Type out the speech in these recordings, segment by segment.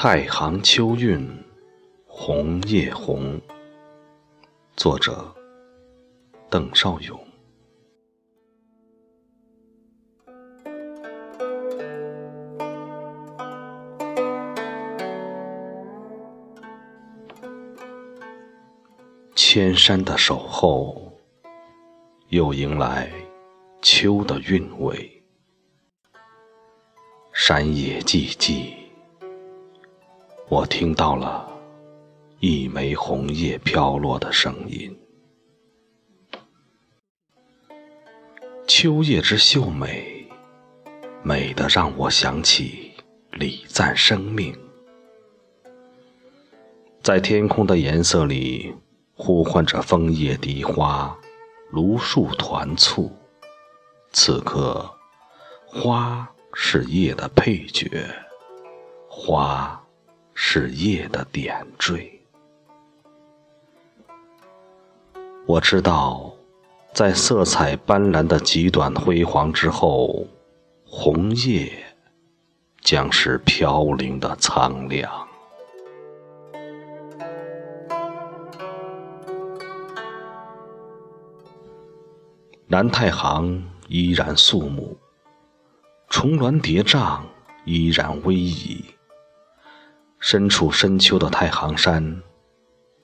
太行秋韵，红叶红。作者：邓少勇。千山的守候，又迎来秋的韵味。山野寂寂，我听到了一枚红叶飘落的声音。秋叶之秀美，美得让我想起礼赞生命。在天空的颜色里，呼唤着枫叶荻花，芦树团簇。此刻，花。是叶的配角，花是叶的点缀。我知道，在色彩斑斓的极短辉煌之后，红叶将是飘零的苍凉。南太行依然肃穆。重峦叠嶂，依然逶迤。身处深秋的太行山，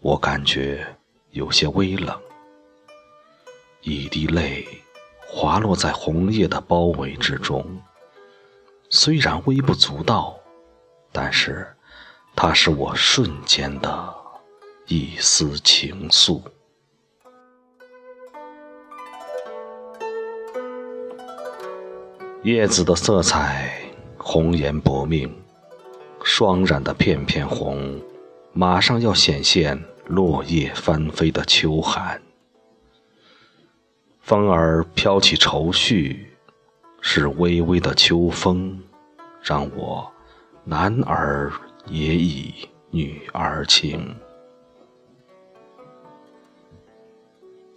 我感觉有些微冷。一滴泪滑落在红叶的包围之中，虽然微不足道，但是它是我瞬间的一丝情愫。叶子的色彩红颜薄命，霜染的片片红，马上要显现落叶翻飞的秋寒。风儿飘起愁绪，是微微的秋风，让我男儿也以女儿情。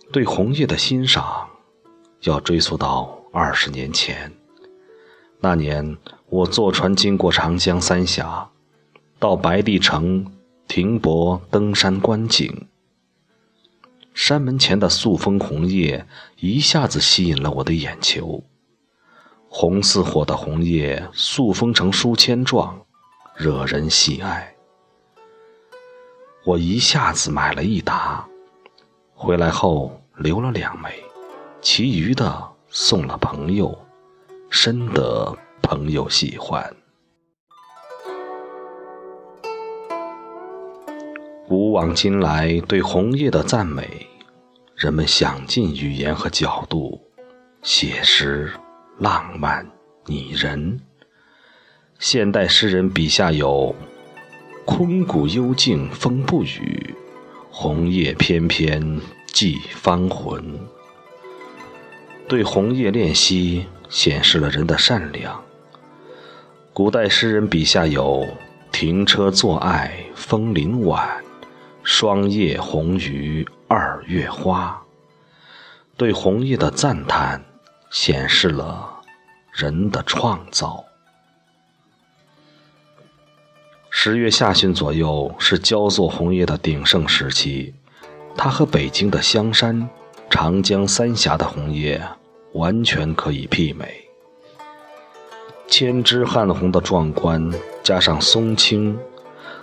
对红叶的欣赏，要追溯到二十年前。那年，我坐船经过长江三峡，到白帝城停泊登山观景。山门前的素枫红叶一下子吸引了我的眼球，红似火的红叶素封成书签状，惹人喜爱。我一下子买了一沓，回来后留了两枚，其余的送了朋友。深得朋友喜欢。古往今来，对红叶的赞美，人们想尽语言和角度，写实、浪漫、拟人。现代诗人笔下有“空谷幽静风不语，红叶翩翩寄芳魂”。对红叶恋惜。显示了人的善良。古代诗人笔下有“停车坐爱枫林晚，霜叶红于二月花”，对红叶的赞叹，显示了人的创造。十月下旬左右是焦作红叶的鼎盛时期，它和北京的香山、长江三峡的红叶。完全可以媲美，千枝汉红的壮观，加上松青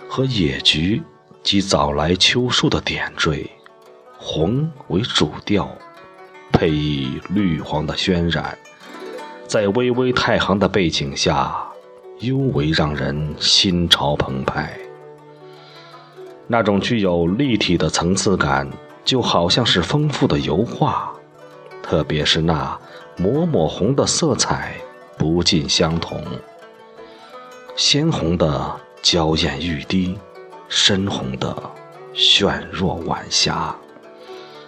和野菊及早来秋树的点缀，红为主调，配以绿黄的渲染，在巍巍太行的背景下，尤为让人心潮澎湃。那种具有立体的层次感，就好像是丰富的油画。特别是那抹抹红的色彩不尽相同，鲜红的娇艳欲滴，深红的炫若晚霞，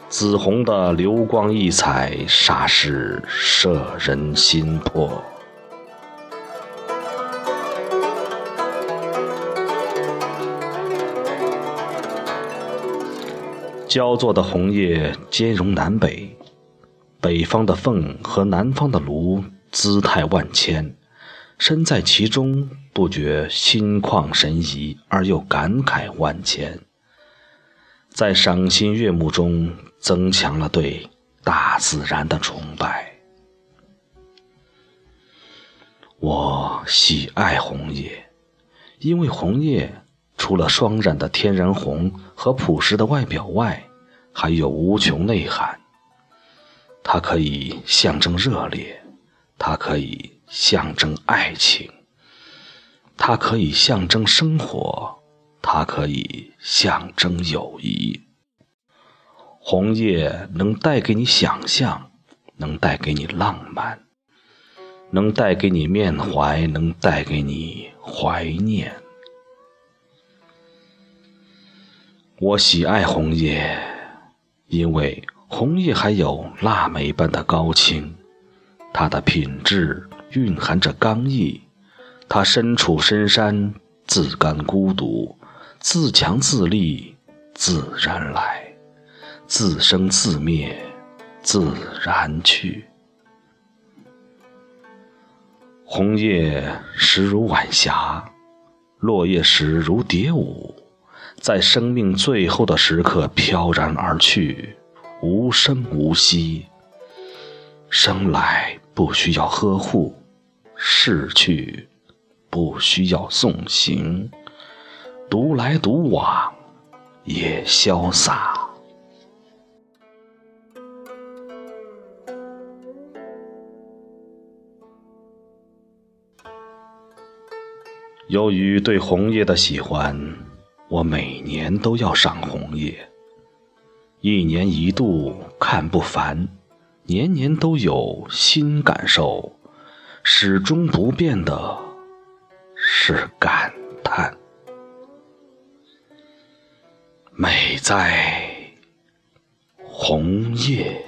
紫红的流光溢彩，煞是摄人心魄。焦作的红叶兼容南北。北方的凤和南方的卢姿态万千，身在其中，不觉心旷神怡，而又感慨万千。在赏心悦目中，增强了对大自然的崇拜。我喜爱红叶，因为红叶除了双染的天然红和朴实的外表外，还有无穷内涵。它可以象征热烈，它可以象征爱情，它可以象征生活，它可以象征友谊。红叶能带给你想象，能带给你浪漫。能带给你缅怀，能带给你怀念。我喜爱红叶，因为红叶还有腊梅般的高清，它的品质蕴含着刚毅。它身处深山，自甘孤独，自强自立，自然来，自生自灭，自然去。红叶时如晚霞，落叶时如蝶舞，在生命最后的时刻飘然而去，无声无息。生来不需要呵护，逝去不需要送行，独来独往也潇洒。由于对红叶的喜欢，我每年都要赏红叶。一年一度看不烦，年年都有新感受，始终不变的是感叹。美在红叶。